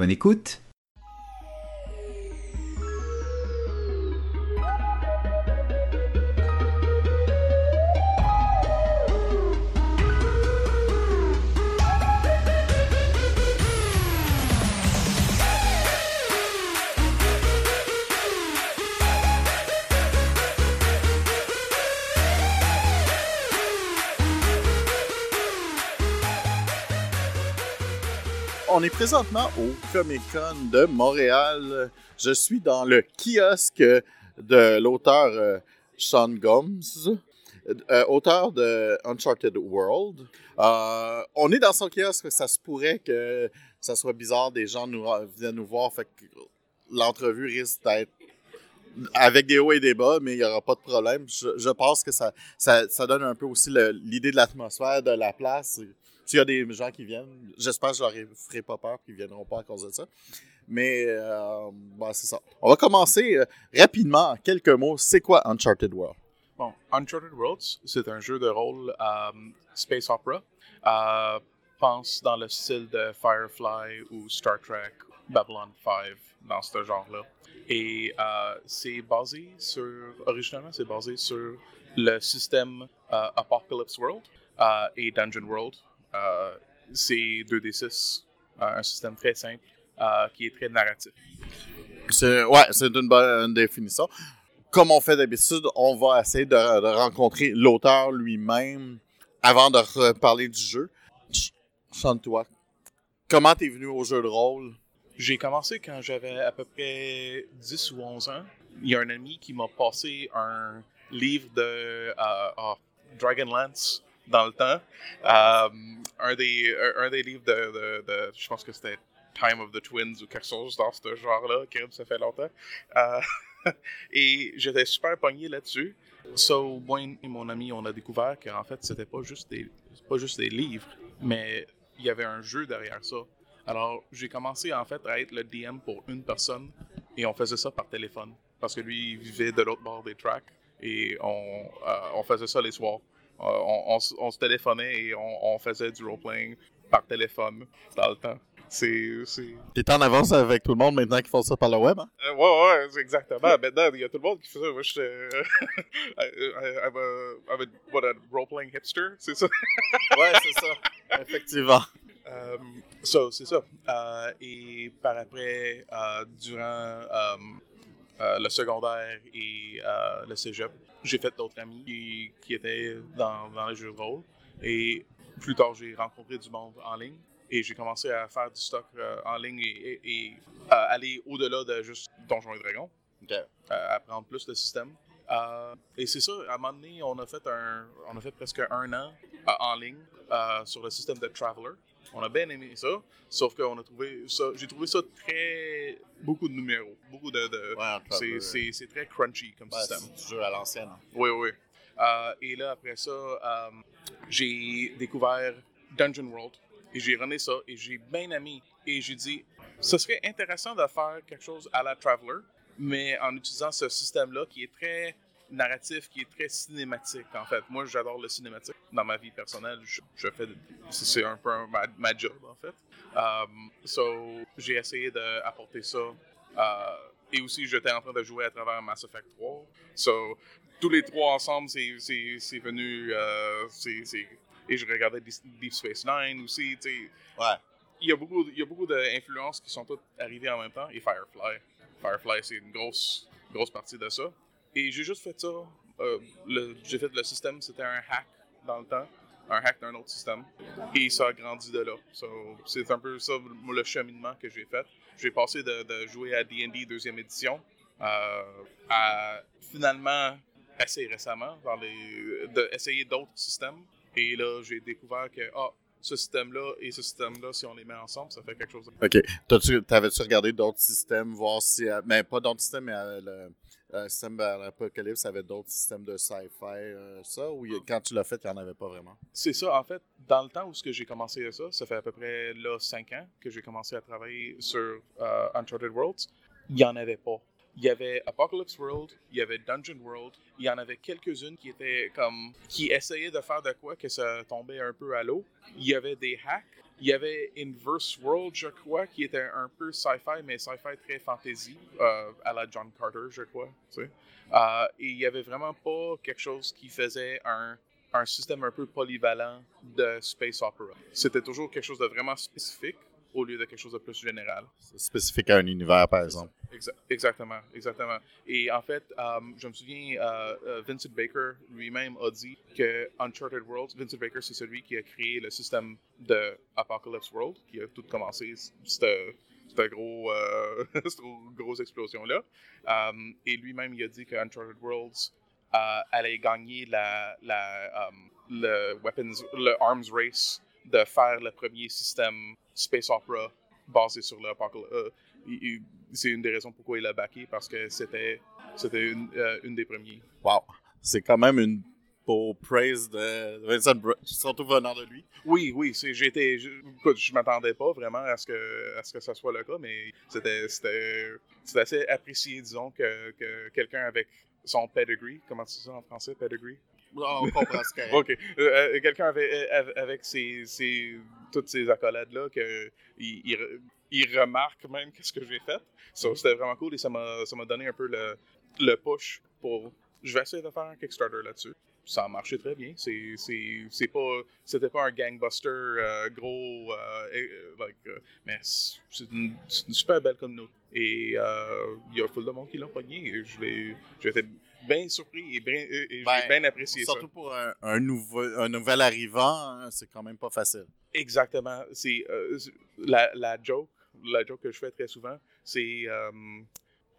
Bonne écoute on est présentement au Comic Con de Montréal. Je suis dans le kiosque de l'auteur euh, Sean Gomes, euh, auteur de Uncharted World. Euh, on est dans son kiosque, ça se pourrait que ça soit bizarre, des gens viennent nous voir, l'entrevue risque d'être avec des hauts et des bas, mais il n'y aura pas de problème. Je, pense que ça, donne un peu aussi l'idée de l'atmosphère, de la place. S'il y a des gens qui viennent, j'espère que je leur ferai pas peur qu'ils ne viendront pas à cause de ça. Mais euh, c'est ça. On va commencer euh, rapidement, quelques mots. C'est quoi Uncharted World? Bon, Uncharted Worlds, c'est un jeu de rôle euh, space opera. Euh, pense dans le style de Firefly ou Star Trek, Babylon 5, dans ce genre-là. Et c'est basé sur, originalement, c'est basé sur le système Apocalypse World et Dungeon World, euh, c'est 2D6, euh, un système très simple euh, qui est très narratif. C'est, ouais, c'est une bonne définition. Comme on fait d'habitude, on va essayer de, rencontrer l'auteur lui-même avant de parler du jeu. Chante-toi. Comment t'es venu au jeu de rôle? J'ai commencé quand j'avais à peu près 10 ou 11 ans. Il y a un ami qui m'a passé un livre de oh, Dragonlance dans le temps. Euh, un, des, un, des livres de, de, je pense que c'était Time of the Twins ou quelque chose dans ce genre-là, ça fait longtemps. Euh, et j'étais super pogné là-dessus. So, moi et mon ami, on a découvert qu'en fait, c'était pas juste des, pas juste des livres, mais il y avait un jeu derrière ça. Alors, j'ai commencé en fait à être le DM pour une personne et on faisait ça par téléphone parce que lui, il vivait de l'autre bord des tracks et on, euh, on faisait ça les soirs. Euh, on, se téléphonait et on, faisait du role-playing par téléphone dans le temps. C'est. T'es en avance avec tout le monde maintenant qui font ça par le web, hein? Euh, ouais, ouais, exactement. maintenant, il y a tout le monde qui fait ça. Moi, je I'm a, I'm a, what, a role-playing hipster, c'est ça? ouais, c'est ça. Effectivement. Um, so, c'est ça. Uh, et par après, uh, durant um, uh, le secondaire et le cégep, j'ai fait d'autres amis qui, étaient dans, dans, les jeux de rôle. Et plus tard, j'ai rencontré du monde en ligne. Et j'ai commencé à faire du stock euh, en ligne et, aller au-delà de juste Donjons et Dragons. Euh, apprendre plus le système. Euh, et c'est ça, à un moment donné, on a fait, un, on a fait presque un an en ligne sur le système de Traveler. On a bien aimé ça, sauf qu'on a trouvé ça, j'ai trouvé ça très, beaucoup de numéros, beaucoup de, de c'est très crunchy comme système. C'est jeu à l'ancienne. Hein. Oui, oui. Euh, et là, après ça, euh, j'ai découvert Dungeon World et j'ai rené ça et j'ai bien aimé. Et j'ai dit, ce serait intéressant de faire quelque chose à la Traveler, mais en utilisant ce système-là qui est très narratif qui est très cinématique, en fait. Moi, j'adore le cinématique. Dans ma vie personnelle, je, fais... C'est un peu ma, job, en fait. Um, so, j'ai essayé d'apporter ça. Uh, et aussi, j'étais en train de jouer à travers Mass Effect 3. So, tous les trois ensemble, c'est venu... Uh, et je regardais Deep Space Nine aussi. Ouais. Il y a beaucoup, il y a beaucoup d'influences qui sont toutes arrivées en même temps. Et Firefly. Firefly, c'est une grosse, grosse partie de ça. Et j'ai juste fait ça. Euh, j'ai fait le système, c'était un hack dans le temps, un hack d'un autre système. Et ça a grandi de là. c'est un peu ça le cheminement que j'ai fait. J'ai passé de, jouer à D&D deuxième édition euh, à finalement assez récemment dans les, de essayer d'autres systèmes. Et là, j'ai découvert que ah, ce système-là et ce système-là, si on les met ensemble, ça fait quelque chose de... OK. T'avais-tu regardé d'autres systèmes, voir si... Mais pas d'autres systèmes, mais le, le système l'Apocalypse avait d'autres systèmes de sci-fi, ça? Ou quand tu l'as fait, il n'y en avait pas vraiment? C'est ça. En fait, dans le temps où j'ai commencé ça, ça fait à peu près là 5 ans que j'ai commencé à travailler sur Uncharted Worlds, il n'y en avait pas il y avait Apocalypse World, il y avait Dungeon World, il y en avait quelques-unes qui étaient comme qui essayaient de faire de quoi que ça tombait un peu à l'eau. Il y avait des hacks, il y avait Inverse World, je crois, qui était un peu sci-fi, mais sci-fi très fantasy, euh, à la John Carter, je crois. Euh, et il y avait vraiment pas quelque chose qui faisait un, un système un peu polyvalent de space opera. C'était toujours quelque chose de vraiment spécifique au lieu de quelque chose de plus général. Spécifique à un univers, par exemple. exactement, exactement. Et en fait, euh, je me souviens, euh, euh, Vincent Baker lui-même a dit que Uncharted Worlds, Vincent Baker, c'est celui qui a créé le système de Apocalypse World, qui a tout commencé, cette, cette, gros, cette grosse explosion-là. et lui-même, il a dit que Uncharted Worlds allait gagner la, la le, weapons, le arms race de faire le premier système space opera basé sur l'Apocalypse. Euh, c'est une des raisons pourquoi il a backé, parce que c'était c'était une, euh, une, des premiers. Wow! C'est quand même une beau praise de Vincent surtout venant de lui. Oui, oui, j'étais, je, je m'attendais pas vraiment à ce que à ce que ça soit le cas, mais c'était c'était assez apprécié, disons, que, que quelqu'un avec son pedigree, comment tu dis ça en français, pedigree? On comprend ce OK. Euh, euh, quelqu'un avec, euh, avec ses, toutes ces accolades-là, qu'il il, il, remarque même qu'est-ce que j'ai fait. So, C'était vraiment cool et ça m'a donné un peu le, le push pour. Je vais essayer de faire un Kickstarter là-dessus ça a marché très bien. C'est pas c'était pas un gangbuster gros like, mais c'est une, une, super belle communauté et il y a full de monde qui l'ont pogné. Été bien surpris et bien, et ben, bien apprécié surtout pour un, nouveau, un nouvel arrivant, hein, c'est quand même pas facile. Exactement. C'est euh, la, la, joke, la joke que je fais très souvent, c'est euh,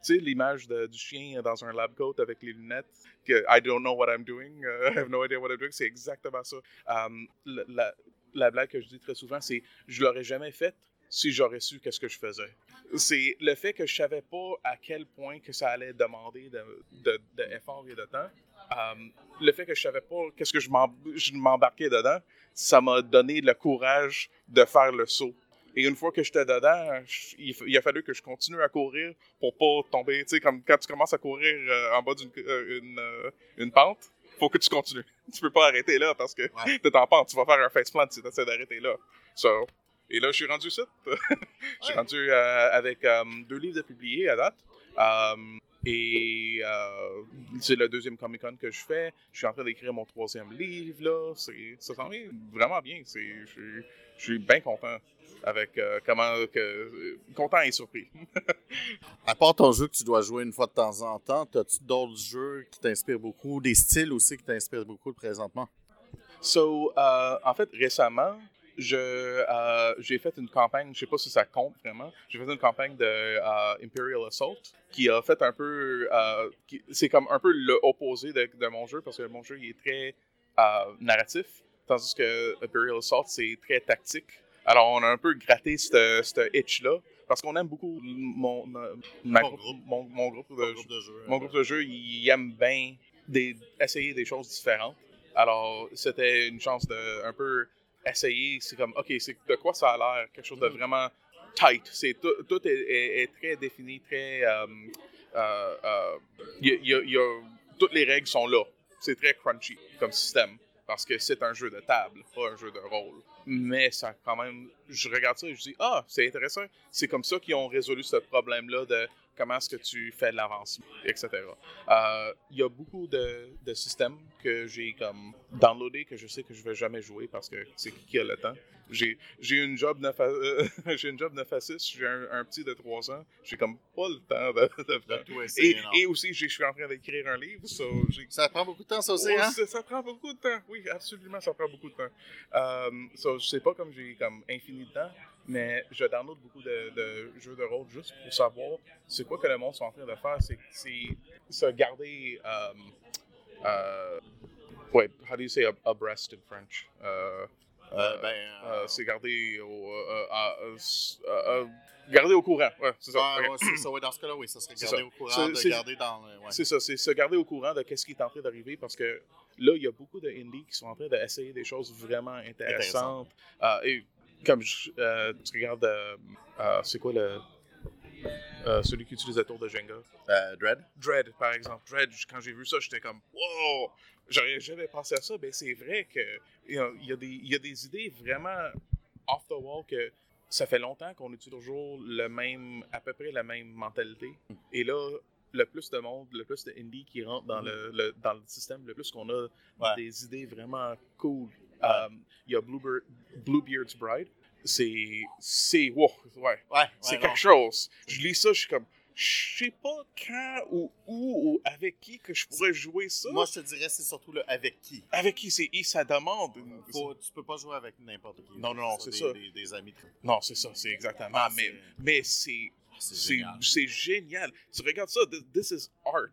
tu sais l'image du chien dans un lab coat avec les lunettes que I don't know what I'm doing, I have no idea what I'm doing, c'est exactement ça. Um, la, la, blague que je dis très souvent, c'est je l'aurais jamais faite si j'aurais su qu'est-ce que je faisais c'est le fait que je savais pas à quel point que ça allait demander de, de, et de temps. Euh, le fait que je savais pas qu'est-ce que je m'embarquais dedans, ça m'a donné le courage de faire le saut. Et une fois que j'étais dedans, il, a fallu que je continue à courir pour pas tomber. Tu sais, comme quand tu commences à courir euh, en bas d'une euh, une, une, pente, faut que tu continues. Tu peux pas arrêter là parce que tu t'es en pente. Tu vas faire un faceplant si tu essaies d'arrêter là. So, et là, je suis rendu site. je suis rendu euh, avec euh, deux livres à publier à date. Euh, et c'est le deuxième Comic Con que je fais. Je suis en train d'écrire mon troisième livre. Là. Ça s'en vient vraiment bien. Je suis bien content avec comment que content et surpris. à part ton jeu que tu dois jouer une fois de temps en temps, as-tu d'autres jeux qui t'inspirent beaucoup, des styles aussi qui t'inspirent beaucoup présentement? So, en fait, récemment, je euh, j'ai fait une campagne, je sais pas si ça compte vraiment. J'ai fait une campagne de euh, Imperial Assault qui a fait un peu, euh, c'est comme un peu l'opposé de, de, mon jeu parce que mon jeu il est très narratif, tandis que Imperial Assault c'est très tactique. Alors on a un peu gratté ce itch là parce qu'on aime beaucoup mon, mon, groupe, mon, groupe, de, jeu. Mon groupe de jeu, il aime bien des, essayer des choses différentes. Alors c'était une chance de un peu essayer, c'est comme, OK, c'est de quoi ça a l'air? Quelque chose de mm. vraiment tight. C'est, tout, tout est, très défini, très. Euh, euh, euh, y a, y a, toutes les règles sont là. C'est très crunchy comme système. Parce que c'est un jeu de table, pas un jeu de rôle. Mais ça, quand même, je regarde ça et je dis, ah, c'est intéressant. C'est comme ça qu'ils ont résolu ce problème-là de comment est-ce que tu fais de l'avancement, etc. Euh, il y a beaucoup de, de systèmes que j'ai comme downloadé que je sais que je vais jamais jouer parce que c'est qui a le temps. J'ai, une job 9 à, euh, j'ai une job 9 à 6, j'ai un, petit de 3 ans, j'ai comme pas le temps de, tout essayer, et, et, aussi, je suis en train d'écrire un livre, ça prend beaucoup de temps, ça aussi, hein? ça, prend beaucoup de temps, oui, absolument, ça prend beaucoup de temps. Euh, so, je sais pas comme j'ai comme infini de temps, mais je download beaucoup de, jeux de rôle juste pour savoir c'est quoi que le monde est en train de faire. C'est se garder. Um, uh, wait, how do you say abreast in French? Uh, Euh, ben, Euh, c'est garder au, euh, euh, euh, euh, garder au courant. Ouais, c'est ça. ouais, ouais, c'est ça, ouais, dans ce cas-là, oui, ça serait garder ça. au courant, C'est- de c'est- garder dans le. Ouais. C'est ça, c'est se garder au courant de ce qui est en train d'arriver parce que là, il y a beaucoup de indies qui sont en train d'essayer des choses vraiment intéressantes. Euh, et comme je- euh, tu regardes, euh, euh, c'est quoi le. celui qui utilise la tour de Jenga? Dread? Dread, par exemple. Dread, quand j'ai vu ça, j'étais comme wow! J'aurais jamais pensé à ça. Ben, c'est vrai que il y, y a des- il y a des idées vraiment off the wall que ça fait longtemps qu'on utilise toujours le même, à peu près la même mentalité. Et là, le plus de monde, le plus de indie qui rentre dans, le, le- dans le système, le plus qu'on a Ouais. des idées vraiment cool. Euh, Il y a Bluebeard's Bride? C'est. C'est. Wow! Ouais. Ouais, C'est quelque chose. Je lis ça, je suis comme, je sais pas quand ou où ou avec qui que je pourrais jouer ça. Moi, je te dirais, c'est surtout le avec qui. avec qui? C'est et ça demande. Faut, tu peux pas jouer avec n'importe qui. Non, non, c'est des- ça. Des, des amis. Non, c'est ça, c'est exactement. Ah, mais c'est- mais c'est C'est c'est génial. génial. Tu regardes ça, th- this is art.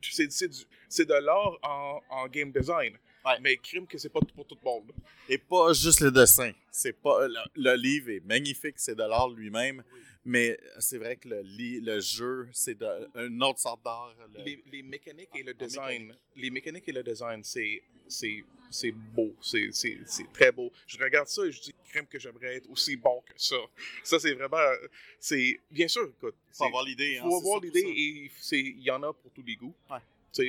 C'est de l'art en, en game design. Ouais. Mais crime que c'est pas pour tout le monde. Et pas juste le dessin. C'est pas le, le livre est magnifique, c'est de l'art lui-même, mais c'est vrai que le, le jeu, c'est une autre sorte d'art. le- Les, les mécaniques et le En design, les mécaniques et le design, c'est c'est beau, c'est très beau. Je regarde ça et je dis crème que j'aimerais être aussi bon que ça. Ça c'est vraiment c'est bien sûr écoute, faut avoir l'idée. hein, faut avoir l'idée et il y en a pour tous les goûts. Ouais.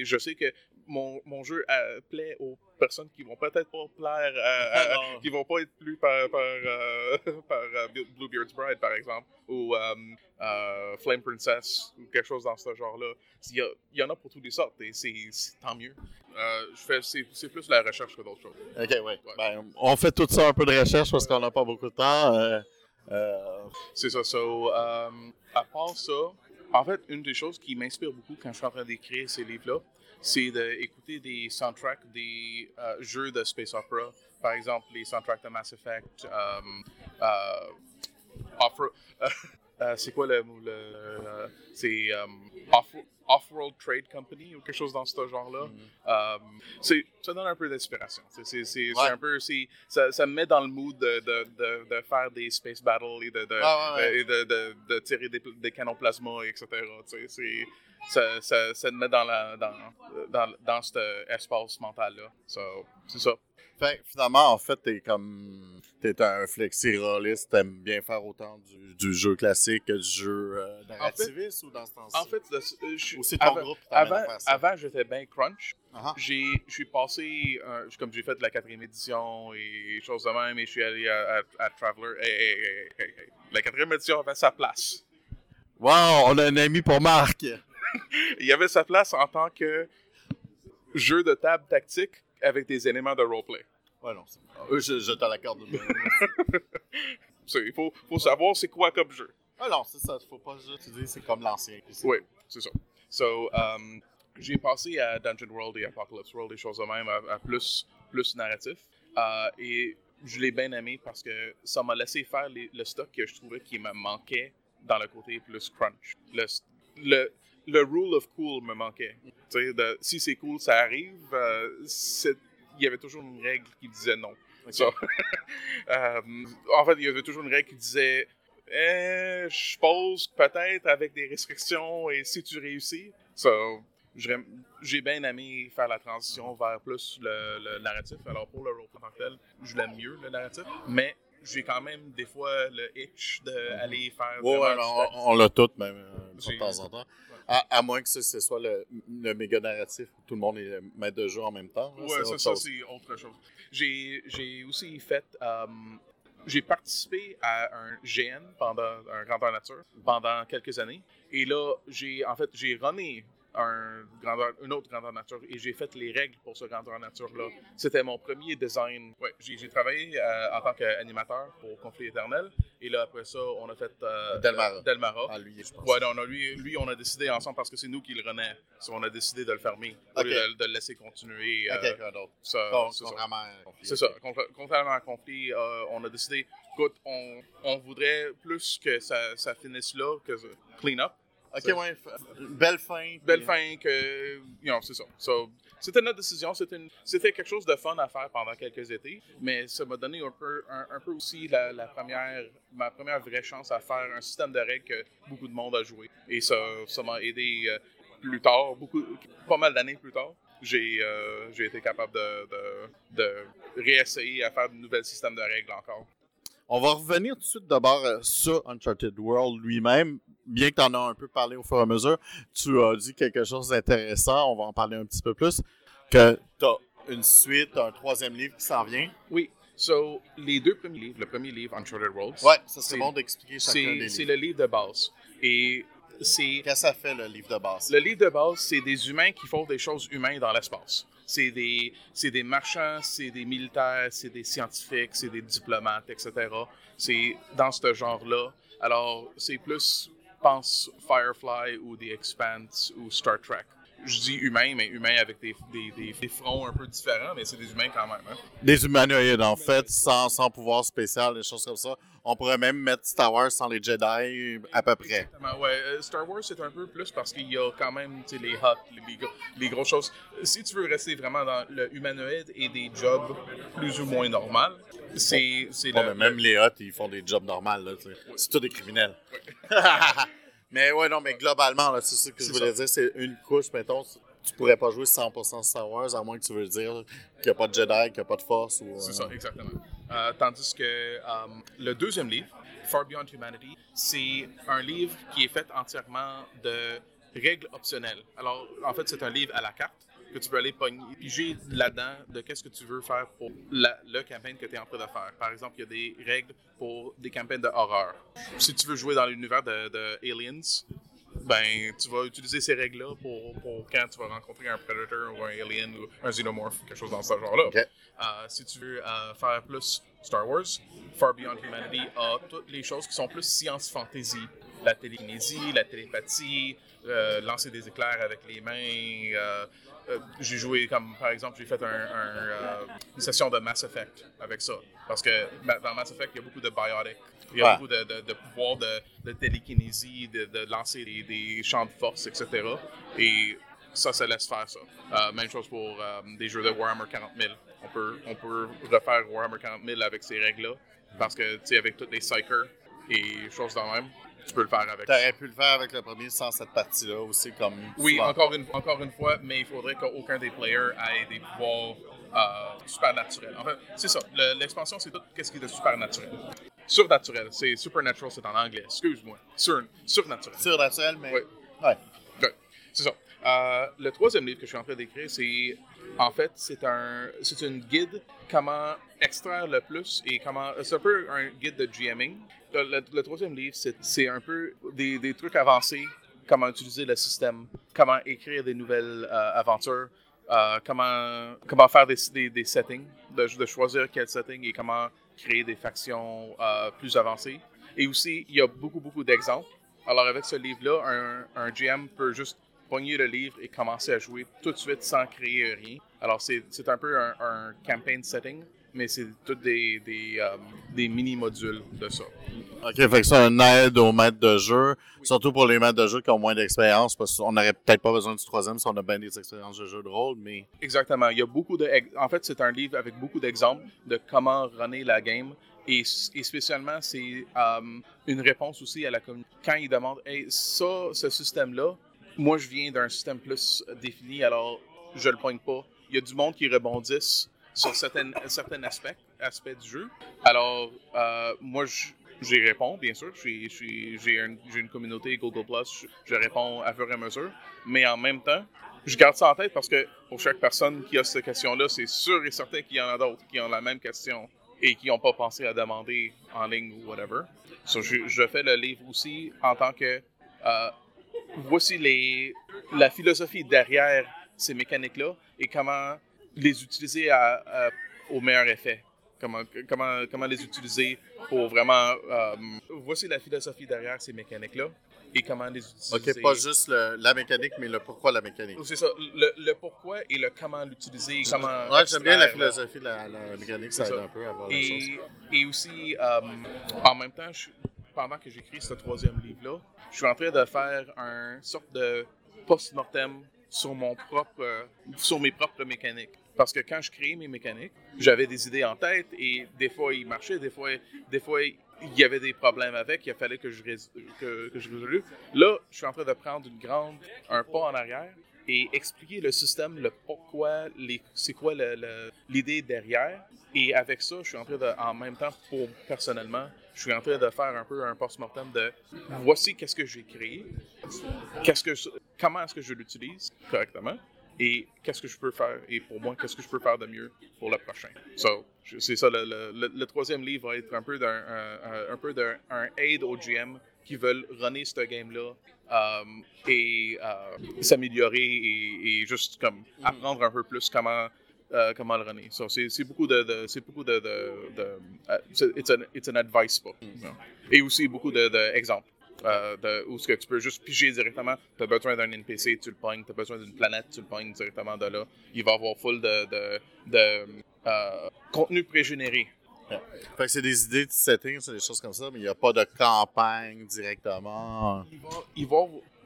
Je sais que mon, mon jeu euh, plaît aux personnes qui vont peut-être pas plaire, à- Non. qui vont pas être plus par, par, euh, par euh, Bluebeard's Bride, par exemple, ou euh, euh, Flame Princess, ou quelque chose dans ce genre-là. Il y, en a pour toutes les sortes, et c'est tant mieux. Euh, c'est, plus la recherche que d'autres choses. Ok, ouais. Ben, on fait tout ça un peu de recherche parce qu'on n'a pas beaucoup de temps. euh, euh, C'est ça. So, euh, à part ça, en fait, une des choses qui m'inspire beaucoup quand je suis en train d'écrire ces livres-là, c'est d'écouter des soundtracks des euh, jeux de Space Opera. Par exemple, les soundtracks de Mass Effect. euh, euh, euh, c'est quoi le? Le, c'est Off- Off-World Trade Company ou quelque chose dans ce genre-là. Euh, c'est- ça donne un peu d'inspiration. C'est, c'est, c'est- c'est Ouais. un peu, c'est- ça, ça me met dans le mood de, de, de, de faire des space battles et de, Ah, ouais, ouais. tirer des, des canons plasma, etc. Ça, ça, ça te met dans, la, dans, dans, dans cet espace mental-là. So, c'est ça. Fait finalement, en fait, t'es comme. T'es un flexi-rolliste, t'aimes bien faire autant du, du jeu classique que du jeu euh, narrativiste ou dans ce temps-ci? En fait, le- euh, je ton avant, groupe avant, j'étais bien crunch. Ah, J'ai, je suis passé, euh, comme j'ai fait la quatrième édition et choses de même, et je suis allé à, à, à Traveler. Hey, hey, hey, hey, hey. La quatrième édition avait sa place. Wow, on a un ami pour Marc! Il y avait sa place en tant que jeu de table tactique avec des éléments de roleplay. Ouais, non, c'est Eux, je, je te l'accorde. C'est- Il faut, faut savoir c'est quoi comme jeu. ah non, c'est ça, faut pas juste te dire c'est comme l'ancien. Oui, c'est ça. So, um, j'ai passé à Dungeon World et Apocalypse World, des choses de même, à, à plus, plus narratif. Euh, et je l'ai bien aimé parce que ça m'a laissé faire les- le stock que je trouvais qui me manquait dans le côté plus crunch. Le, le, le rule of cool me manquait. Tu sais, de- si c'est cool, ça arrive. euh, il y avait toujours une règle qui disait non. Euh, en fait, il y avait toujours une règle qui disait eh, je pose peut-être avec des restrictions et si tu réussis. So, j'ai bien aimé faire la transition vers plus le, le narratif. Alors pour le role en tant que tel, je l'aime mieux le narratif, mais j'ai quand même des fois le itch d'aller faire Ouais, ouais, on, on l'a tout, même, euh, de temps en temps. À, à moins que ce, ce soit le, le méga narratif où tout le monde est maître de jeu en même temps. c'est ça, c'est autre chose. J'ai, j'ai aussi fait. euh, j'ai participé à un GN pendant un grandeur nature pendant quelques années. Et là, j'ai en fait j'ai runné un grandeur, une autre grandeur nature et j'ai fait les règles pour ce grandeur nature là. C'était mon premier design. Ouais, j'ai, travaillé euh, en tant qu'animateur pour Conflit éternel. Et là après ça, on a fait euh, Delmara. Delmara. Ah, lui, je pense. Ouais, non, non, lui, lui, on a décidé ensemble parce que c'est nous qui le renait. So, on a décidé de le fermer au Ok. lieu de, de le laisser continuer. Euh, d'autre. ça- Con- c'est ça. Contrairement à Conflit. C'est ça. Contra- Contrairement à Conflit, euh, on a décidé, écoute, on, on voudrait plus que ça, ça finisse là, que clean up. Ok, ouais. Belle fin. Belle puis- fin que. You know, c'est ça. So, c'était notre décision. C'était, une- c'était quelque chose de fun à faire pendant quelques étés. Mais ça m'a donné un peu, un, un peu aussi la, la première, ma première vraie chance à faire un système de règles que beaucoup de monde a joué. Et ça, ça m'a aidé euh, plus tard, beaucoup, pas mal d'années plus tard. J'ai, euh, j'ai été capable de, de, de réessayer à faire de nouveaux systèmes de règles encore. On va revenir tout de suite d'abord euh, sur Uncharted World lui-même. Bien que tu en as un peu parlé au fur et à mesure, tu as dit quelque chose d'intéressant. On va en parler un petit peu plus. Que tu as une suite, un troisième livre qui s'en vient. Oui. So, les deux premiers livres, le premier livre, Uncharted Worlds, Ouais, ça C'est- bon d'expliquer chacun des c'est, c'est livres. le livre de base. Et c'est Qu'est-ce que ça fait, le livre de base? Le livre de base, c'est des humains qui font des choses humaines dans l'espace. C'est des, c'est des marchands, c'est des militaires, c'est des scientifiques, c'est des diplomates, etc. C'est dans ce genre-là. Alors, c'est plus, pense Firefly ou The Expanse ou Star Trek. Je dis humain, mais humain avec des, des, des, fronts un peu différents, mais c'est des humains quand même. hein. Des humanoïdes, en fait, sans, sans pouvoir spécial, des choses comme ça. On pourrait même mettre Star Wars sans les Jedi, à peu près. Exactement, ouais. Euh, Star Wars, c'est un peu plus parce qu'il y a quand même les huts, les, les, gros- les grosses choses. Si tu veux rester vraiment dans le humanoïde et des jobs plus ou moins normaux, c'est c'est Bon, le- mais même les Hots, ils font des jobs normaux, là, tu sais. C'est tous des criminels. mais ouais, non, mais globalement, là, c'est ce que je voulais ça. dire, c'est une couche, mettons, tu pourrais pas jouer 100% Star Wars, à moins que tu veux dire qu'il n'y a pas de Jedi, qu'il n'y a pas de Force, ou... C'est euh, ça, exactement. Euh, tandis que euh, le deuxième livre, Far Beyond Humanity, c'est un livre qui est fait entièrement de règles optionnelles. Alors, en fait, c'est un livre à la carte que tu peux aller pogner, piger là-dedans de qu'est-ce que tu veux faire pour la, campagne que tu es en train de faire. Par exemple, il y a des règles pour des campagnes de horreur. Si tu veux jouer dans l'univers de Aliens, ben, tu vas utiliser ces règles-là pour, pour quand tu vas rencontrer un Predator ou un Alien ou un Xenomorph, quelque chose dans ce genre-là. Euh, si tu veux euh, faire plus Star Wars, Far Beyond Humanity a toutes les choses qui sont plus science fantasy. La télékinésie, la télépathie, euh, lancer des éclairs avec les mains. j'ai joué comme, par exemple, j'ai fait un- un, une session de Mass Effect avec ça. Parce que ma- dans Mass Effect, il y a beaucoup de biotic. Il y a Ouais. beaucoup de, de, de pouvoir de, de télékinésie, de, lancer des, des champs de force, etc. Et ça, ça laisse faire ça. Euh, même chose pour euh, des jeux de Warhammer 40 000. On peut, on peut refaire Warhammer 40 000 avec ces règles-là. Parce que, tu sais, avec toutes les psychers et choses dans le même, tu peux le faire avec T'aurais pu le faire avec le premier sans cette partie-là aussi, comme. Oui, souvent. encore une, encore une fois, mais il faudrait qu'aucun des players ait des pouvoirs euh, fait, c'est ça. Le- L'expansion, c'est tout ce qui est de supernaturel. Surnaturel, c'est supernatural, c'est en anglais. Excuse-moi. Sur, surnaturel. Surnaturel, mais. Oui. Ouais. Ouais, c'est ça. Euh, le troisième livre que je suis en train d'écrire, c'est en fait c'est un c'est une guide comment extraire le plus et comment c'est un peu un guide de GMing. Le, le- le troisième livre, c'est c'est un peu des, des trucs avancés, comment utiliser le système, comment écrire des nouvelles euh, aventures, euh, comment faire des, des, settings, de, choisir quel setting et comment créer des factions euh, plus avancées. Et aussi, il y a beaucoup beaucoup d'exemples. Alors, avec ce livre-là, un, GM peut juste pogner le livre et commencer à jouer tout de suite sans créer rien. Alors, c'est c'est un peu un, un campaign setting, mais c'est tous des, des, euh, des mini-modules de ça. Ok, fait que c'est un aide aux maîtres de jeu, surtout pour les maîtres de jeu qui ont moins d'expérience, parce qu'on n'aurait peut-être pas besoin du troisième si on a bien des expériences de jeu de rôle, mais. Exactement. Il y a beaucoup de. En fait, c'est un livre avec beaucoup d'exemples de comment runner la game. Et, et spécialement, c'est euh, une réponse aussi à la communauté. Quand ils demandent, hey, ça, ce système-là, moi, je viens d'un système plus défini, alors je le pogne pas. Il y a du monde qui rebondissent sur certains, certains aspects, du jeu. Alors, euh, moi, j'y réponds, bien sûr. J'ai un- j'ai une communauté Google+, je, je réponds à fur et à mesure. Mais en même temps, je garde ça en tête parce que pour chaque personne qui a cette question-là, c'est sûr et certain qu'il y en a d'autres qui ont la même question et qui n'ont pas pensé à demander en ligne ou whatever. So, je, je fais le livre aussi en tant que euh, voici les, la philosophie derrière ces mécaniques-là et comment les utiliser à- à- au meilleur effet. Comment, comment, comment les utiliser pour vraiment. euh, voici la philosophie derrière ces mécaniques-là et comment les utiliser. Ok, pas juste le- la mécanique, mais le pourquoi la mécanique. C'est ça, le, le pourquoi et le comment l'utiliser. Comment Ouais, j'aime bien la philosophie de la, la mécanique, ça aide ça. un peu à voir la chose. Et, et aussi, euh, en même temps, je- pendant que j'écris ce troisième livre-là, je suis en train de faire un sorte de post-mortem sur mon propre, euh, sur mes propres mécaniques. Parce que quand je créais mes mécaniques, j'avais des idées en tête et des fois ils marchaient, des fois, des fois il y avait des problèmes avec, il fallait que je, que, que je résolue. Là, je suis en train de prendre une grande, un pas en arrière et expliquer le système, le pourquoi, c'est quoi l'idée derrière. Et avec ça, je suis en train de, en même temps, pour personnellement, je suis en train de faire un peu un post-mortem de voici qu'est-ce que j'ai créé, qu'est-ce que, comment est-ce que je l'utilise correctement et qu'est-ce que je peux faire, et pour moi, qu'est-ce que je peux faire de mieux pour le prochain. So, c'est ça, le, le, troisième livre va être un peu d'un un, peu d'un aide aux GM qui veulent runner ce game-là um, et uh, s'améliorer et, et, juste comme apprendre un peu plus comment uh, comment le runner. So, c'est beaucoup de, de c'est beaucoup de, de, de uh, it's, an, it's an advice book. Et aussi beaucoup d'exemples. De, euh, de, où ce que tu peux juste piger directement. Tu as besoin d'un NPC, tu le pognes. Tu as besoin d'une planète, tu le pognes directement de là. Il va avoir full de, de, de euh, contenu pré-généré. Fait que c'est des idées de setting, c'est des choses comme ça, mais il n'y a pas de campagne directement. Il va, il va,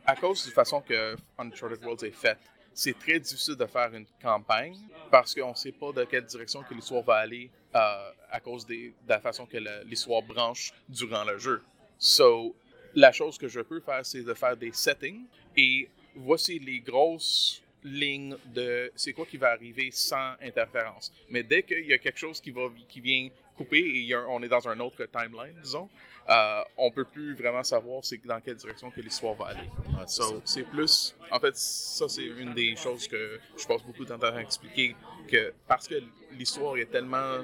à cause de la façon que Uncharted Worlds est faite, c'est très difficile de faire une campagne parce qu'on ne sait pas de quelle direction que l'histoire va aller euh, à cause des, de la façon que l'histoire branche durant le jeu. So, la chose que je peux faire, c'est de faire des settings et voici les grosses lignes de c'est quoi qui va arriver sans interférence. Mais dès qu'il y a quelque chose qui, va, qui vient couper et on est dans un autre timeline, disons, euh, on peut plus vraiment savoir c'est dans quelle direction que l'histoire va aller. c'est plus, en fait, ça c'est une des choses que je passe beaucoup de temps à expliquer que parce que l'histoire est tellement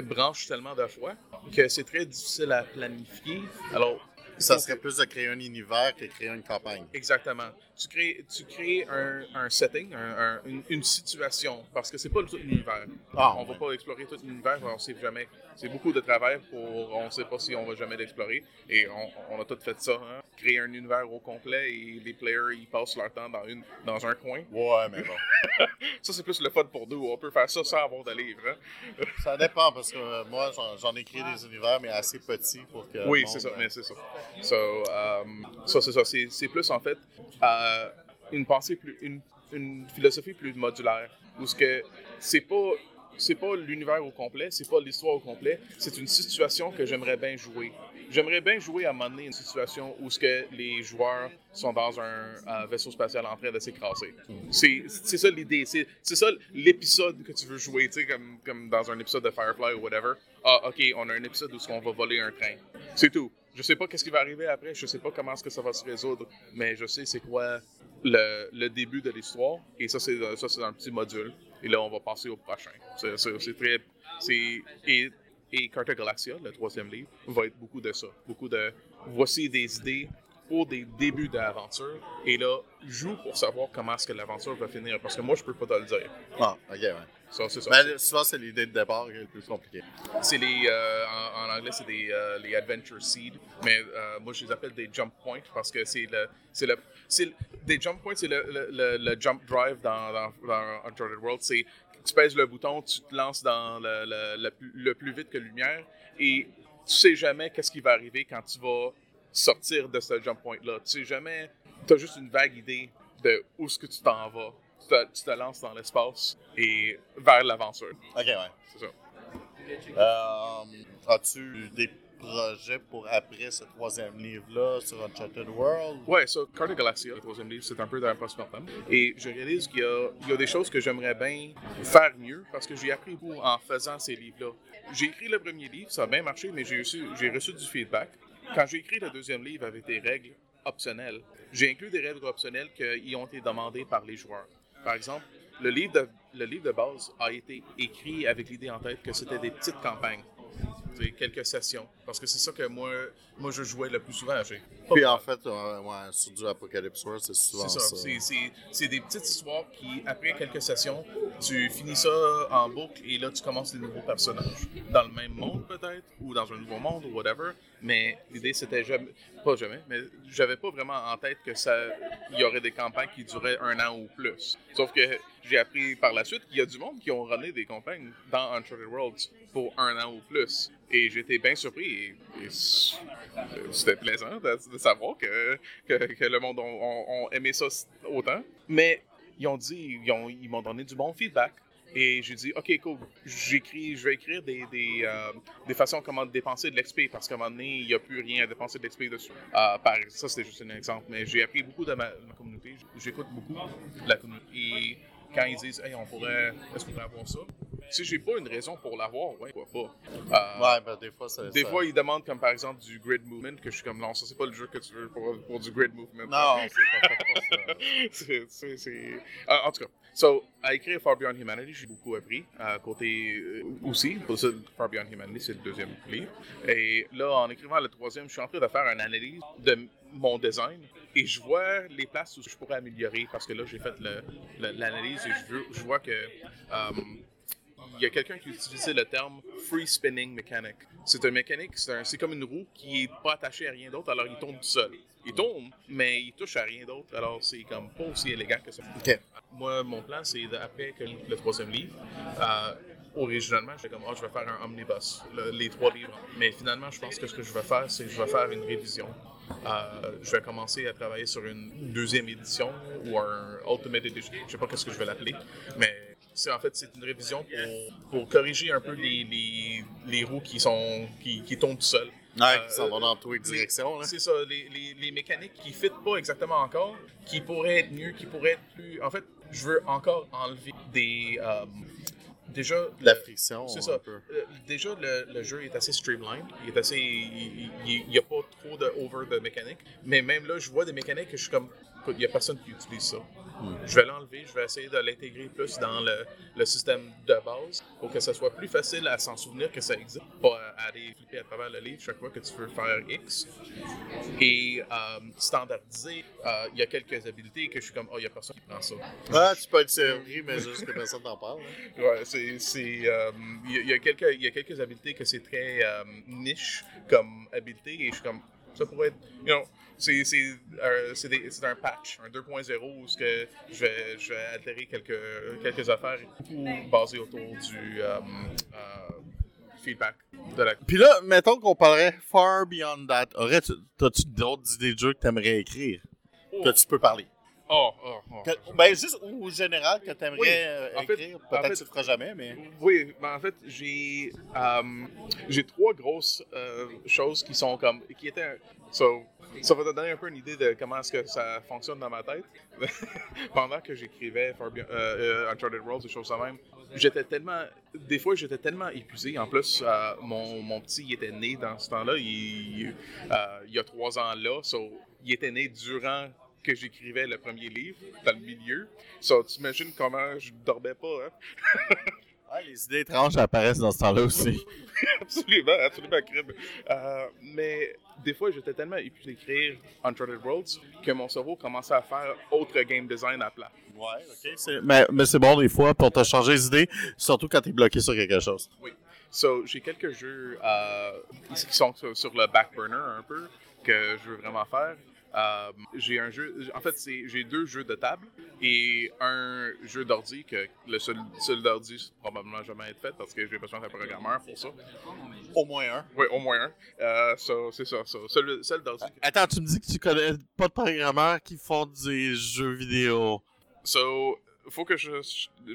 branche tellement de fois que c'est très difficile à planifier. Alors ça serait plus de créer un univers que de créer une campagne. Exactement. Tu crées, tu crées un, un setting, un, une, situation, parce que c'est pas tout l'univers. Ah, on ne va pas explorer tout l'univers, on sait jamais. C'est beaucoup de travail pour, on sait pas si on va jamais l'explorer. Et on, on, a tout fait ça, hein? créer un univers au complet et les players ils passent leur temps dans une, dans un coin. Ouais, mais bon. ça c'est plus le fun pour nous. On peut faire ça sans avoir de livres. Hein? ça dépend parce que euh, moi j'en ai créé des univers mais assez petits pour que. Oui, c'est ça, mais c'est ça. So, um, ça, c'est ça. C'est plus en fait euh, une pensée plus. Une, une philosophie plus modulaire. Où ce que c'est pas c'est pas l'univers au complet, c'est pas l'histoire au complet, c'est une situation que j'aimerais bien jouer. J'aimerais bien jouer à un moment donné une situation où ce que les joueurs sont dans un vaisseau spatial en train de s'écraser. C'est ça l'idée, c'est ça l'épisode que tu veux jouer, tu sais, comme, comme dans un épisode de Firefly ou whatever. Ah, ok, on a un épisode où on va voler un train. C'est tout. Je sais pas qu'est-ce qui va arriver après, je sais pas comment est-ce que ça va se résoudre, mais je sais c'est quoi le, le, début de l'histoire, et ça c'est ça c'est un petit module. Et là, on va passer au prochain. C'est très. Et, et Carter Galaxia, le troisième livre, va être beaucoup de ça. Beaucoup de. Voici des idées pour des débuts d'aventure. Et là, joue pour savoir comment est-ce que l'aventure va finir. Parce que moi, je peux pas te le dire. Ah, ok, ouais. Ça, c'est ça. Mais souvent, c'est l'idée de départ qui est le plus compliqué. C'est les. Euh, en, anglais, c'est des euh, les Adventure Seed. Mais euh, moi, je les appelle des Jump Points parce que c'est le. C'est le. Des Jump Points, c'est le, le, le, Jump Drive dans, dans, dans Uncharted World. C'est. Tu pèses le bouton, tu te lances dans le, le, plus vite que lumière et tu sais jamais qu'est-ce qui va arriver quand tu vas sortir de ce jump point-là. Tu sais jamais, tu as juste une vague idée de où est-ce que tu t'en vas. Tu te, lances dans l'espace et vers l'aventure. Ok, ouais. C'est ça. Euh, As-tu des projets pour après ce troisième livre-là sur Uncharted World? Ouais, ça, Carta Galaxia, le troisième livre, c'est un peu d'un post-mortem. Et je réalise qu'il y, y, a des choses que j'aimerais bien faire mieux parce que j'ai appris beaucoup en faisant ces livres-là. J'ai écrit le premier livre, ça a bien marché, mais j'ai reçu, reçu du feedback. Quand j'ai écrit le deuxième livre avec des règles optionnelles, j'ai inclus des règles optionnelles qui ont été demandées par les joueurs. Par exemple, le livre le livre de base a été écrit avec l'idée en tête que c'était des petites campagnes, quelques sessions. Parce que c'est ça que moi, moi je jouais le plus souvent. Puis en fait, euh, ouais, sur du Apocalypse World, c'est souvent C'est ça. ça. C'est- c'est- C'est des petites histoires qui, après quelques sessions, tu finis ça en boucle et là, tu commences des nouveaux personnages. Dans le même monde, peut-être, ou dans un nouveau monde, ou whatever. Mais l'idée, c'était jamais. Pas jamais, mais j'avais pas vraiment en tête que ça. Il y aurait des campagnes qui duraient un an ou plus. Sauf que j'ai appris par la suite qu'il y a du monde qui ont runné des campagnes dans Uncharted Worlds pour un an ou plus. Et j'étais bien surpris c'était plaisant de, savoir que, que, le monde ont, aimé ça autant. Mais ils ont dit, ils ont- ils m'ont donné du bon feedback. Et j'ai dit, OK, cool, j'écris, je vais écrire des, des, euh, des façons comment dépenser de l'XP parce qu'à un moment donné, il n'y a plus rien à dépenser de l'XP dessus. Euh, par, ça, c'était juste un exemple, mais j'ai appris beaucoup de ma, de ma communauté. J'écoute beaucoup la communauté. Et quand ils disent, hey, on pourrait, est-ce qu'on pourrait avoir ça? Si j'ai pas une raison pour l'avoir, ouais, pourquoi pas? Euh, Ouais, ben des fois, ça. des ça- fois, ils demandent comme par exemple du grid movement, que je suis comme non, ça c'est pas le jeu que tu veux pour, pour du grid movement. Non, c'est pas pour ça. c'est, Ah, en tout cas, so, à écrire Far Beyond Humanity, j'ai beaucoup appris. À côté euh, aussi, pour ça, Far Beyond Humanity, c'est le deuxième livre. Et là, en écrivant le troisième, je suis en train de faire une analyse de mon design et je vois les places où je pourrais améliorer parce que là, j'ai fait l'analyse et je, veux- je vois que. euh, il y a quelqu'un qui utilisait le terme free spinning mechanic. C'est un mécanique, c'est un- comme une roue qui est pas attachée à rien d'autre, alors il tombe tout seul. Il tombe, mais il touche à rien d'autre, alors c'est comme pas aussi élégant que ça. Moi, mon plan, c'est après que le troisième livre, euh, originalement, j'étais comme, oh, je vais faire un omnibus, le- les trois livres. Mais finalement, je pense que ce que je vais faire, c'est que je vais faire une révision. Euh, je vais commencer à travailler sur une deuxième édition ou un Ultimate Edition. Je sais pas qu'est-ce que je vais l'appeler, mais c'est en fait c'est une révision pour, pour corriger un peu les, les, les roues qui sont qui, qui tombent tout seuls. Ouais, Euh, qui s'en vont dans toutes les directions. C'est ça, les, les, les mécaniques qui ne fit pas exactement encore, qui pourraient être mieux, qui pourraient être plus. En fait, je veux encore enlever des. euh, déjà. La friction. C'est un ça. peu. Euh, Déjà, le, le jeu est assez streamlined. Il est assez. Il n'y a pas trop de over de mécanique. Mais même là, je vois des mécaniques que je suis comme. Écoute, il n'y a personne qui utilise ça. Je vais l'enlever, je vais essayer de l'intégrer plus dans le, le système de base pour que ça soit plus facile à s'en souvenir que ça existe. Pas à aller flipper à travers le livre chaque fois que tu veux faire X. Et euh, standardiser, euh, il y a quelques habiletés que je suis comme, oh, il n'y a personne qui prend ça. Ah, tu peux être servi, mais juste que personne t'en parle. hein. Ouais, c'est. c'est, euh, Il y, a- il y a quelques- il y a quelques habiletés que c'est très euh, niche comme habileté et je suis comme. Ça pourrait être. You know, c'est, c'est, euh, c'est, des- c'est un patch, un 2.0 où ce que je vais, je vais altérer quelques, quelques affaires beaucoup basées autour du euh, euh, feedback de la. Puis là, mettons qu'on parlerait far beyond that. Aurais-tu, t'as-tu d'autres idées de jeux que t'aimerais écrire? Que tu peux parler? Oh, oh, oh. Que- ben, juste au général que t'aimerais Oui. euh, écrire. Peut-être que tu le feras jamais, mais. Oui, ben en fait, j'ai euh, j'ai trois grosses euh, choses qui sont comme qui étaient so, ça va te donner un peu une idée de comment est-ce que ça fonctionne dans ma tête. Pendant que j'écrivais euh, Uncharted Worlds, des choses de même, j'étais tellement des fois j'étais tellement épuisé. En plus, mon, mon petit il était né dans ce temps-là, il y a trois ans là, so, il était né durant que j'écrivais le premier livre, dans le milieu. So, tu imagines comment je dormais pas, hein? Ouais, les idées étranges apparaissent dans ce temps-là aussi. absolument, absolument crème. Euh, mais des fois, j'étais tellement épuisé d'écrire Uncharted Worlds que mon cerveau commençait à faire autre game design à plat. Ouais, ok. Mais, mais c'est bon des fois pour te changer les idées, surtout quand t'es bloqué sur quelque chose. Oui. So, j'ai quelques jeux euh, qui sont sur, sur le back burner un peu que je veux vraiment faire. Euh, j'ai un jeu, en fait, j'ai deux jeux de table et un jeu d'ordi que le seul, seul d'ordi probablement jamais être fait parce que j'ai besoin d'un programmeur pour ça. Au moins un. Oui, au moins un. Euh, so, c'est ça. So, seul, seul d'ordi. Attends, tu me dis que tu connais pas de programmeurs qui font des jeux vidéo. So, faut que je,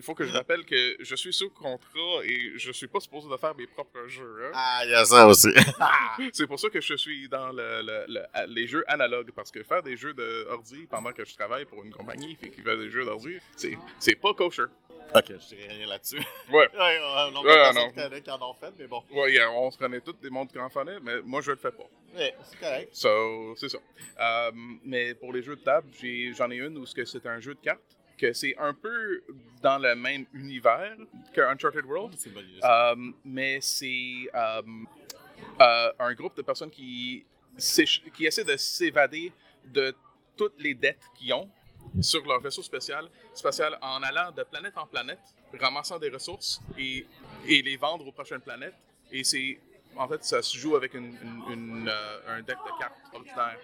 faut que je rappelle que je suis sous contrat et je suis pas supposé de faire mes propres jeux. hein. Ah, il y a ça aussi. C'est pour ça que je suis dans le, le- le- les jeux analogues parce que faire des jeux de ordi pendant que je travaille pour une compagnie qui fait des jeux d'ordi, c'est c'est pas kosher. ok, je dirais rien là-dessus. Ouais. Ouais, non, Ouais, non. qui en ont fait, mais bon. Ouais, yeah, on se connaît tous des mondes qui en faisaient, mais moi je le fais pas. Ouais, c'est correct. So, c'est ça. Euh, mais pour les jeux de table, j'ai- j'en ai, une où c'est un jeu de cartes, que c'est un peu dans le même univers que Uncharted World. Euh, mais c'est euh, euh, un groupe de personnes qui qui essaient de s'évader de toutes les dettes qu'ils ont sur leur vaisseau spatial, spatial en allant de planète en planète, ramassant des ressources et, et les vendre aux prochaines planètes. Et c'est. En fait, ça se joue avec une, une- une, euh, un deck de cartes ordinaire.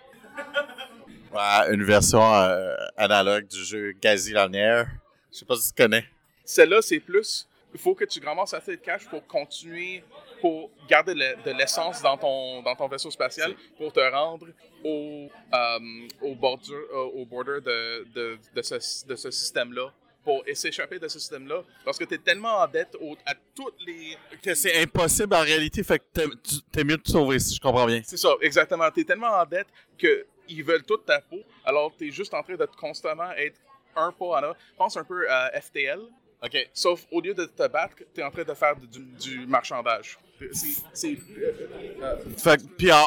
Une version euh, analogue du jeu Gazi Lanière. Je sais pas si tu connais. Celle-là, c'est plus. Il faut que tu ramasses assez de cash pour continuer, pour garder le- de l'essence dans ton, dans ton vaisseau spatial, pour te rendre au, euh, au, border, euh, au border de, de, de ce, de ce système-là, pour s'échapper de ce système-là, parce que tu es tellement en dette au- à toutes les. Que c'est impossible en réalité, fait que t'es mieux de te sauver si je comprends bien. C'est ça, exactement. Tu es tellement en dette qu'ils veulent toute ta peau, alors tu es juste en train de constamment être un pas en avant. Pense un peu à FTL. Ok. Sauf au lieu de te battre, tu es en train de faire du, du marchandage. C'est- euh, Fait que, puis en,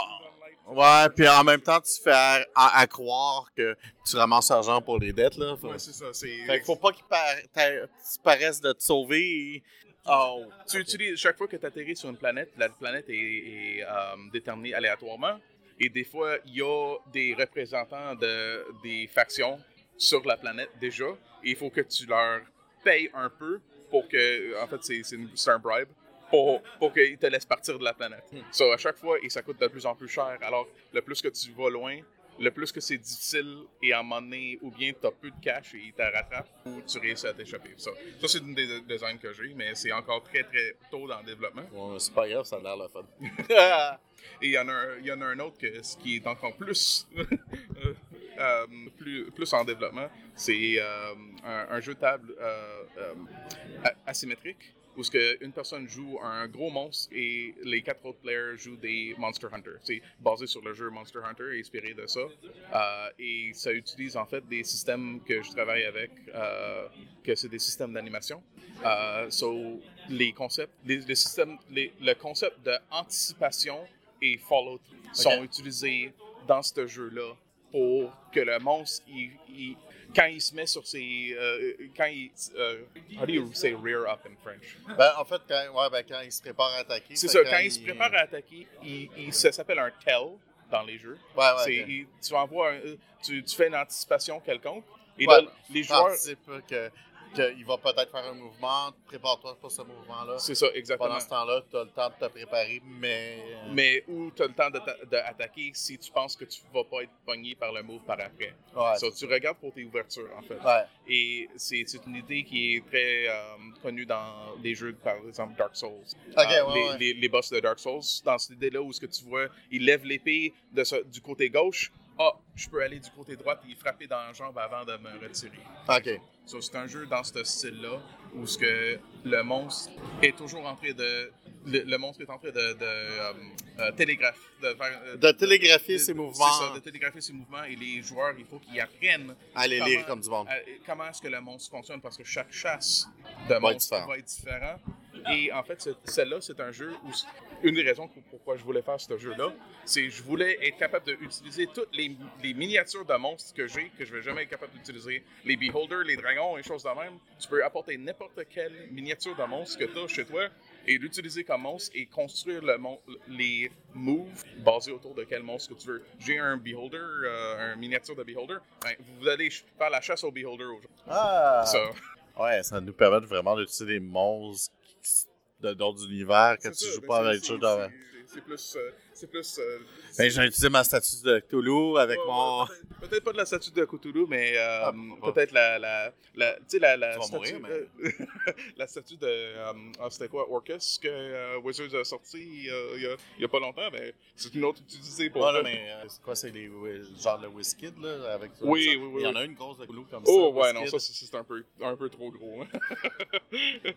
ouais, puis en même temps, tu fais à, à- à croire que tu ramasses l'argent pour les dettes, là. Ouais, c'est ça. c'est- fait que faut pas qu'il par- t'a- tu paraisses de te sauver et... Oh. Tu utilises chaque fois que tu atterris sur une planète, la planète est, est, euh, déterminée aléatoirement. Et des fois, il y a des représentants de, des factions sur la planète déjà. Il faut que tu leur payes un peu pour que. En fait, c'est un bribe. Pour, pour qu'ils te laissent partir de la planète. So, à chaque fois, et ça coûte de plus en plus cher. Alors, le plus que tu vas loin, le plus que c'est difficile, et à un moment donné, ou bien tu as peu de cash et ils te rattrapent, ou tu réussis à t'échapper. Ça, ça c'est une des designs que j'ai, mais c'est encore très très tôt dans le développement. Ouais, c'est pas grave, ça a l'air le fun. Et il y en a un, il y en a un autre que, ce qui est encore plus, euh, euh, plus, plus en développement. C'est euh, un, un jeu de table euh, asymétrique où ce que une personne joue un gros monstre et les quatre autres players jouent des Monster Hunter. C'est basé sur le jeu Monster Hunter, inspiré de ça. Euh, et ça utilise en fait des systèmes que je travaille avec, euh, que c'est des systèmes d'animation. Euh, so, les concepts, les, les systèmes, les- le concept d'anticipation et follow-through sont utilisés dans ce jeu-là pour que le monstre, il- il- quand il se met sur ses. euh, quand il. euh, how do you say rear up in French? ben, en fait, quand, ouais, ben, quand il se prépare à attaquer... C'est ça, quand il se prépare à attaquer, il, il- ça s'appelle un tell dans les jeux. Ouais, ouais. C'est- ok. il- tu envoies un- euh, tu, tu fais une anticipation quelconque. Et là, les joueurs. Que qu'il va peut-être faire un mouvement, prépare-toi pour ce mouvement-là. C'est ça, exactement. Pendant ce temps-là, tu as le temps de te préparer, mais... euh, Mais où tu as le temps d'attaquer si tu penses que tu vas pas être pogné par le move par après. Ouais. So, tu regardes pour tes ouvertures, en fait. Ouais. Et c'est une idée qui est très euh, connue dans des jeux, par exemple Dark Souls. Ok, Euh, ouais, les, ouais. Les, les boss de Dark Souls, dans cette idée-là où ce que tu vois, il lève l'épée du côté gauche. Ah, je peux aller du côté droit et frapper dans la jambe avant de me retirer. OK. So, c'est un jeu dans ce style-là où ce que le monstre est toujours en train de. Le, le monstre est en train de, de euh, euh, télégraphe, de faire. euh, De télégraphier ses c'est mouvements, ça, de télégraphier ses mouvements et les joueurs, il faut qu'ils apprennent à les comment- lire comme du monde. comment est-ce que le monstre fonctionne parce que chaque chasse de être monstre différent. va être différent. Et en fait, celle-là, c'est un jeu où une des raisons pour- pourquoi je voulais faire ce jeu-là, c'est que je voulais être capable d'utiliser toutes les, les miniatures de monstres que j'ai, que je vais jamais être capable d'utiliser. Les beholders, les dragons et choses de même. Tu peux apporter n'importe quelle miniature de monstre que tu as chez toi et l'utiliser comme monstre et construire le mon- les moves basés autour de quel monstre que tu veux. J'ai un beholder, euh, un miniature de beholder. Ben, vous allez faire la chasse au beholder aujourd'hui. Ah! Ça. Ouais, ça nous permet vraiment d'utiliser des monstres d'autres univers que C'est tu ça, joues ben pas le jeu d'avant. C'est- plus. euh, c'est plus. euh, Ben, j'ai utilisé ma statue de Cthulhu avec Ouais, mon. peut-être- pas de la statue de Cthulhu, mais euh, Ah, peut-être la, la, la, tu sais, la, la statue, mourir, mais- la statue de, ah, c'était quoi, Orcus, que Wizards a sorti il y, a, y a pas longtemps, mais c'est une autre utilisée pour... Ouais, là, mais c'est quoi, c'est les. Genre le Whisky, là, avec? Oui, ça? oui, oui, Il y en oui. a une grosse de Cthulhu comme ça. Oh, ouais, non, ça, c'est un peu, un peu trop gros. Hein.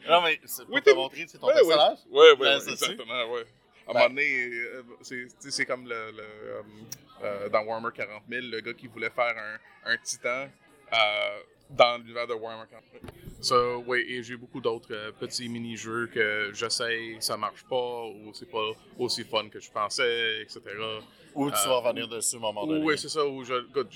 Non, mais c'est pour Oui, te montrer, c'est ton Ouais, personnage? Ouais, ouais, statue? exactement, ouais. À un Ben- moment donné, euh, c'est comme le, le, euh, euh, dans Warhammer 40 000, le gars qui voulait faire un, un titan euh, dans l'univers de Warhammer 40 000. So, oui, et j'ai beaucoup d'autres euh, petits mini-jeux que j'essaye, ça marche pas, ou c'est pas aussi fun que je pensais, etc. Ou tu Euh, vas revenir dessus à un moment donné. Oui, c'est ça, où je, écoute,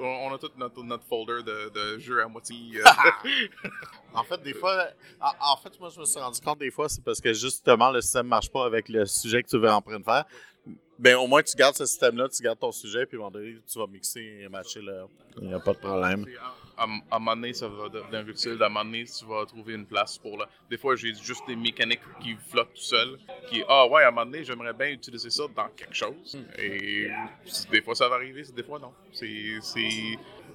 on on a tout notre, notre folder de, de jeux à moitié. euh, En fait, des fois, en, en fait, moi, je me suis rendu compte des fois, c'est parce que justement, le système marche pas avec le sujet que tu veux en train de faire. Ben, au moins, tu gardes ce système-là, tu gardes ton sujet, puis à un moment donné, tu vas mixer et matcher là. Il n'y a pas de problème. À, à un moment donné, ça va devenir utile. À un moment donné, tu vas trouver une place pour là. Des fois, j'ai juste des mécaniques qui flottent tout seul. Qui, ah ouais, à un moment donné, j'aimerais bien utiliser ça dans quelque chose. Et des fois, ça va arriver, des fois, non. C'est.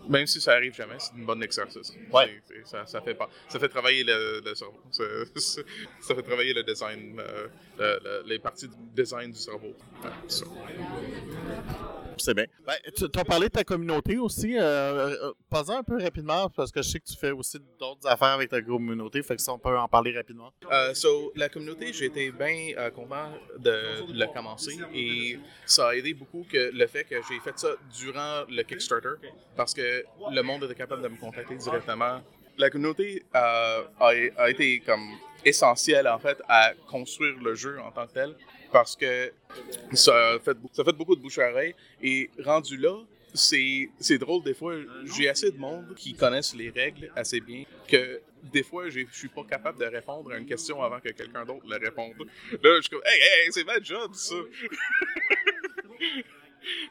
Même si ça arrive jamais, c'est une bonne exercice. Ouais. C'est- c'est- ça, ça, fait pas, ça fait travailler le, le cerveau. C'est- ça fait travailler le design, euh, le- le- les parties du design du cerveau. Ouais, ça. C'est bien. Ben, tu as parlé de ta communauté aussi. Euh, euh, un peu rapidement, parce que je sais que tu fais aussi d'autres affaires avec ta communauté, fait que ça, on peut en parler rapidement. Euh, so, la communauté, j'ai été bien euh, content de le commencer et ça a aidé beaucoup que le fait que j'ai fait ça durant le Kickstarter parce que le monde était capable de me contacter directement. La communauté euh, a, été comme essentielle en fait à construire le jeu en tant que tel parce que ça fait, ça fait beaucoup de bouche à oreille et rendu là, c'est drôle des fois, j'ai assez de monde qui connaissent les règles assez bien que des fois, je suis pas capable de répondre à une question avant que quelqu'un d'autre le réponde. Là, je suis comme, hey, hey, c'est ma job, ça.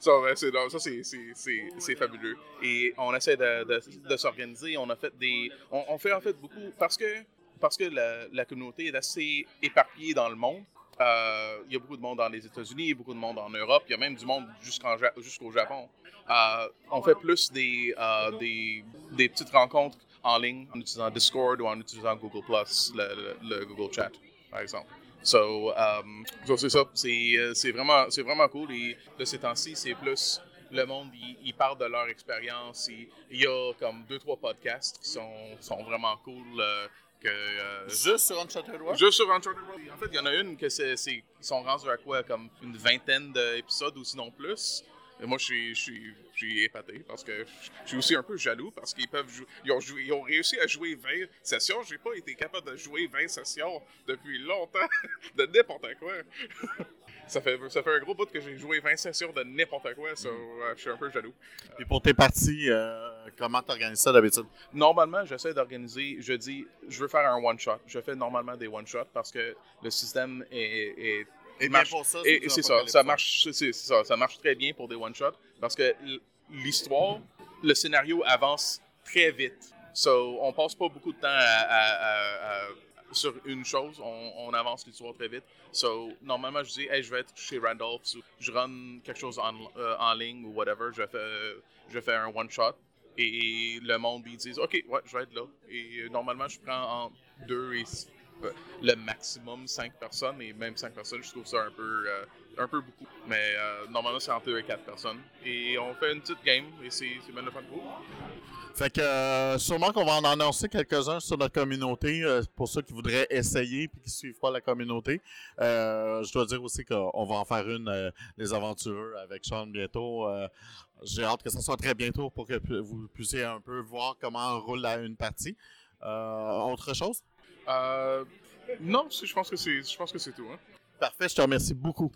Ben, c'est, ça c'est, c'est, c'est, fabuleux. Et on essaie de, de, s'organiser. On a fait des. On, fait en fait beaucoup. Parce que, parce que la, communauté est assez éparpillée dans le monde. Euh, Il y a beaucoup de monde dans les États-Unis, beaucoup de monde en Europe. Il y a même du monde jusqu'en jusqu'au Japon. Euh, on fait plus des, euh, des, des petites rencontres en ligne en utilisant Discord ou en utilisant Google le- le Google Chat, par exemple. So, um, so c'est ça. C'est, euh, vraiment, vraiment cool. Et de ces temps-ci, c'est plus le monde, ils, parlent de leur expérience. Il, il y a comme deux, trois podcasts qui sont, sont vraiment cool. euh, que, euh, Juste sur Uncharted World? Juste sur Uncharted World. En fait, il y en a une que c'est, c'est- ils sont rendus à quoi, comme une vingtaine d'épisodes ou sinon plus. Et moi, je suis, je suis, je suis épaté parce que je suis aussi un peu jaloux parce qu'ils peuvent jou- ils ont, joué- ils ont réussi à jouer 20 sessions. J'ai pas été capable de jouer 20 sessions depuis longtemps de n'importe quoi. ça, fait, ça fait un gros bout que j'ai joué 20 sessions de n'importe quoi, so, euh, je suis un peu jaloux. Puis pour tes parties, euh, comment t'organises ça d'habitude? Normalement, j'essaie d'organiser, je dis, je veux faire un one-shot. Je fais normalement des one-shots parce que le système est, est Et marche- bien pour ça, Et c'est ça, ça marche, c'est- c'est ça, ça marche très bien pour des one-shots parce que l'histoire, le scénario avance très vite. So, on passe pas beaucoup de temps à- à- à- à- sur une chose, on, on avance l'histoire très vite. So, normalement, je dis, hey, je vais être chez Randolph, je run quelque chose en, euh, en ligne ou whatever, je fais, je fais un one-shot. Et le monde, ils disent, OK, ouais, je vais être là. Et euh, normalement, je prends entre deux et le maximum 5 personnes, et même 5 personnes, je trouve ça un peu, euh, un peu beaucoup. Mais euh, normalement, c'est entre 2 et 4 personnes. Et on fait une petite game, et c'est bien le fun. Fait que euh, sûrement qu'on va en annoncer quelques-uns sur notre communauté pour ceux qui voudraient essayer puis qui suivent pas la communauté. Je dois dire aussi qu'on va en faire une les aventureux avec Sean bientôt. J'ai hâte que ça soit très bientôt pour que vous puissiez un peu voir comment roule la- une partie. Autre chose? Euh, non, je pense que c'est tout. Hein. Parfait, je te remercie beaucoup.